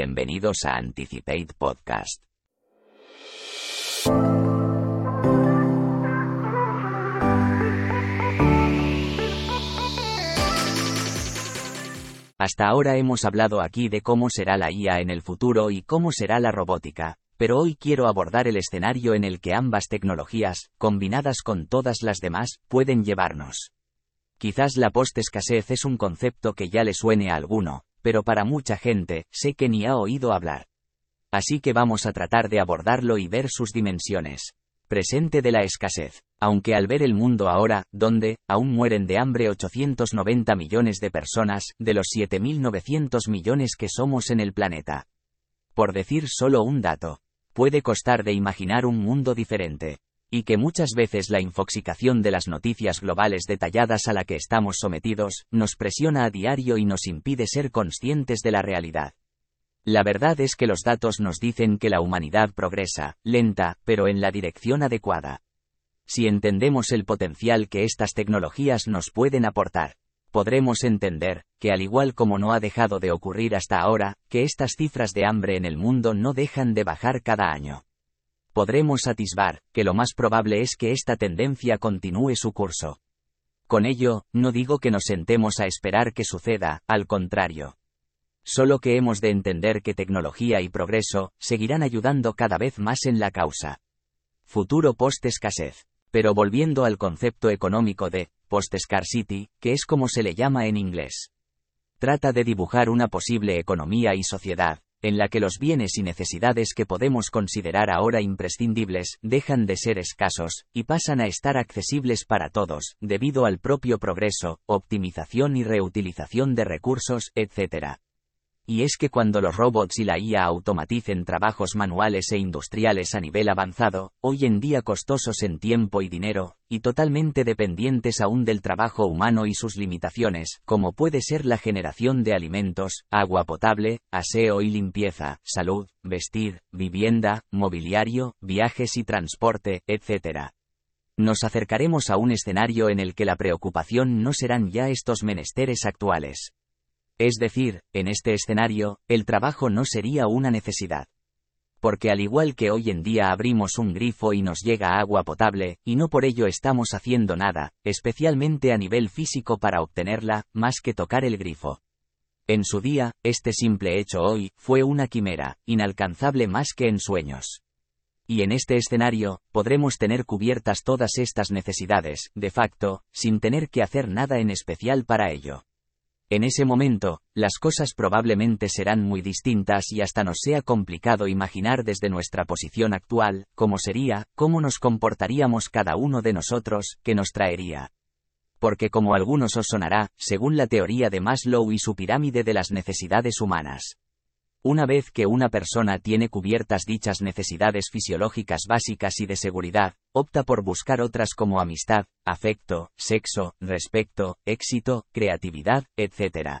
Bienvenidos a Anticipate Podcast. Hasta ahora hemos hablado aquí de cómo será la IA en el futuro y cómo será la robótica, pero hoy quiero abordar el escenario en el que ambas tecnologías, combinadas con todas las demás, pueden llevarnos. Quizás la post-escasez es un concepto que ya le suene a alguno, pero para mucha gente, sé que ni ha oído hablar. Así que vamos a tratar de abordarlo y ver sus dimensiones. Presente de la escasez. Aunque al ver el mundo ahora, donde, aún mueren de hambre 890 millones de personas, de los 7.900 millones que somos en el planeta. Por decir solo un dato. Puede costar de imaginar un mundo diferente. Y que muchas veces la infoxicación de las noticias globales detalladas a la que estamos sometidos, nos presiona a diario y nos impide ser conscientes de la realidad. La verdad es que los datos nos dicen que la humanidad progresa, lenta, pero en la dirección adecuada. Si entendemos el potencial que estas tecnologías nos pueden aportar, podremos entender, que al igual como no ha dejado de ocurrir hasta ahora, que estas cifras de hambre en el mundo no dejan de bajar cada año. Podremos atisbar, que lo más probable es que esta tendencia continúe su curso. Con ello, no digo que nos sentemos a esperar que suceda, al contrario. Solo que hemos de entender que tecnología y progreso seguirán ayudando cada vez más en la causa. Futuro post-escasez. Pero volviendo al concepto económico de post-scarcity, que es como se le llama en inglés. Trata de dibujar una posible economía y sociedad, en la que los bienes y necesidades que podemos considerar ahora imprescindibles dejan de ser escasos, y pasan a estar accesibles para todos, debido al propio progreso, optimización y reutilización de recursos, etc. Y es que cuando los robots y la IA automaticen trabajos manuales e industriales a nivel avanzado, hoy en día costosos en tiempo y dinero, y totalmente dependientes aún del trabajo humano y sus limitaciones, como puede ser la generación de alimentos, agua potable, aseo y limpieza, salud, vestir, vivienda, mobiliario, viajes y transporte, etc. Nos acercaremos a un escenario en el que la preocupación no serán ya estos menesteres actuales. Es decir, en este escenario, el trabajo no sería una necesidad. Porque al igual que hoy en día abrimos un grifo y nos llega agua potable, y no por ello estamos haciendo nada, especialmente a nivel físico para obtenerla, más que tocar el grifo. En su día, este simple hecho hoy, fue una quimera, inalcanzable más que en sueños. Y en este escenario, podremos tener cubiertas todas estas necesidades, de facto, sin tener que hacer nada en especial para ello. En ese momento, las cosas probablemente serán muy distintas y hasta nos sea complicado imaginar desde nuestra posición actual, cómo sería, cómo nos comportaríamos cada uno de nosotros, qué nos traería. Porque como algunos os sonará, según la teoría de Maslow y su pirámide de las necesidades humanas, una vez que una persona tiene cubiertas dichas necesidades fisiológicas básicas y de seguridad, opta por buscar otras como amistad, afecto, sexo, respeto, éxito, creatividad, etc.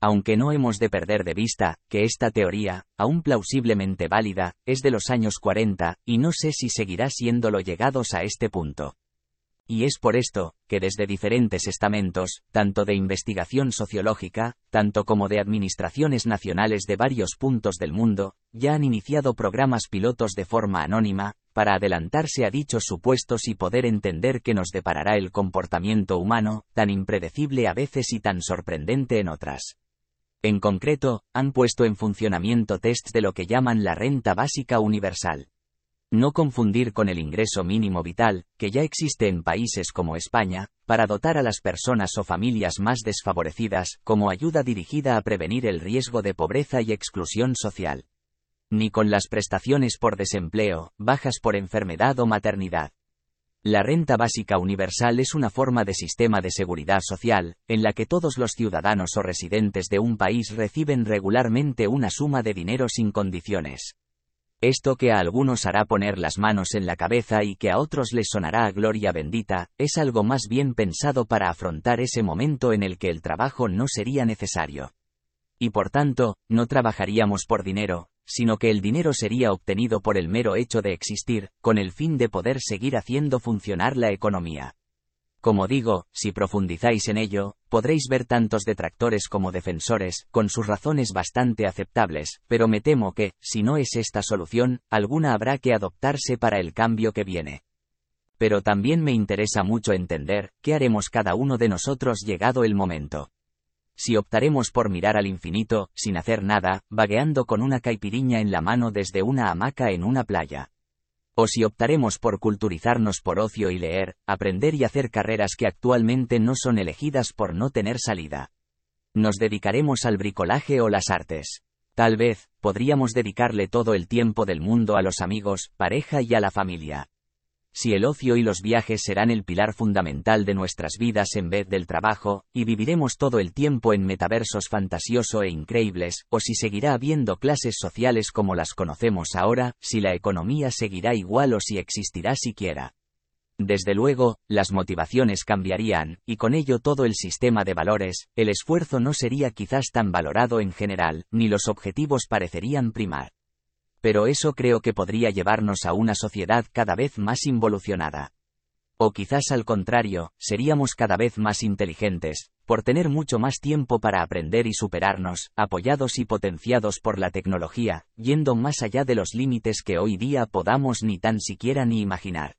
Aunque no hemos de perder de vista, que esta teoría, aún plausiblemente válida, es de los años 40, y no sé si seguirá siéndolo llegados a este punto. Y es por esto, que desde diferentes estamentos, tanto de investigación sociológica, tanto como de administraciones nacionales de varios puntos del mundo, ya han iniciado programas pilotos de forma anónima, para adelantarse a dichos supuestos y poder entender qué nos deparará el comportamiento humano, tan impredecible a veces y tan sorprendente en otras. En concreto, han puesto en funcionamiento tests de lo que llaman la renta básica universal. No confundir con el ingreso mínimo vital, que ya existe en países como España, para dotar a las personas o familias más desfavorecidas, como ayuda dirigida a prevenir el riesgo de pobreza y exclusión social. Ni con las prestaciones por desempleo, bajas por enfermedad o maternidad. La renta básica universal es una forma de sistema de seguridad social, en la que todos los ciudadanos o residentes de un país reciben regularmente una suma de dinero sin condiciones. Esto que a algunos hará poner las manos en la cabeza y que a otros les sonará a gloria bendita, es algo más bien pensado para afrontar ese momento en el que el trabajo no sería necesario. Y por tanto, no trabajaríamos por dinero, sino que el dinero sería obtenido por el mero hecho de existir, con el fin de poder seguir haciendo funcionar la economía. Como digo, si profundizáis en ello, podréis ver tantos detractores como defensores, con sus razones bastante aceptables, pero me temo que, si no es esta solución, alguna habrá que adoptarse para el cambio que viene. Pero también me interesa mucho entender, qué haremos cada uno de nosotros llegado el momento. Si optaremos por mirar al infinito, sin hacer nada, vagueando con una caipiriña en la mano desde una hamaca en una playa o si optaremos por culturizarnos por ocio y leer, aprender y hacer carreras que actualmente no son elegidas por no tener salida. Nos dedicaremos al bricolaje o las artes. Tal vez, podríamos dedicarle todo el tiempo del mundo a los amigos, pareja y a la familia si el ocio y los viajes serán el pilar fundamental de nuestras vidas en vez del trabajo, y viviremos todo el tiempo en metaversos fantasioso e increíbles, o si seguirá habiendo clases sociales como las conocemos ahora, si la economía seguirá igual o si existirá siquiera. Desde luego, las motivaciones cambiarían, y con ello todo el sistema de valores, el esfuerzo no sería quizás tan valorado en general, ni los objetivos parecerían primar pero eso creo que podría llevarnos a una sociedad cada vez más involucionada. O quizás al contrario, seríamos cada vez más inteligentes, por tener mucho más tiempo para aprender y superarnos, apoyados y potenciados por la tecnología, yendo más allá de los límites que hoy día podamos ni tan siquiera ni imaginar.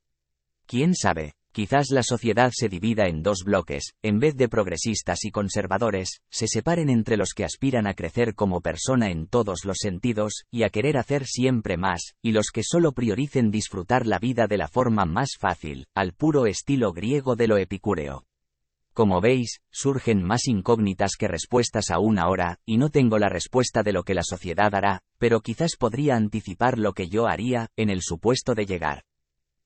¿Quién sabe? Quizás la sociedad se divida en dos bloques, en vez de progresistas y conservadores, se separen entre los que aspiran a crecer como persona en todos los sentidos, y a querer hacer siempre más, y los que solo prioricen disfrutar la vida de la forma más fácil, al puro estilo griego de lo epicúreo. Como veis, surgen más incógnitas que respuestas aún ahora, y no tengo la respuesta de lo que la sociedad hará, pero quizás podría anticipar lo que yo haría, en el supuesto de llegar.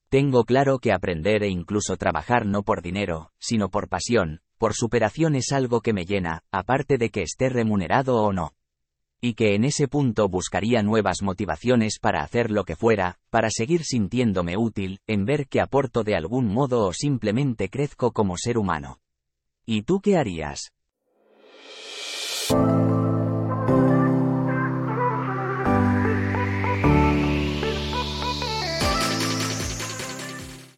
Tengo claro que aprender e incluso trabajar no por dinero, sino por pasión, por superación es algo que me llena, aparte de que esté remunerado o no. Y que en ese punto buscaría nuevas motivaciones para hacer lo que fuera, para seguir sintiéndome útil, en ver que aporto de algún modo o simplemente crezco como ser humano. ¿Y tú qué harías?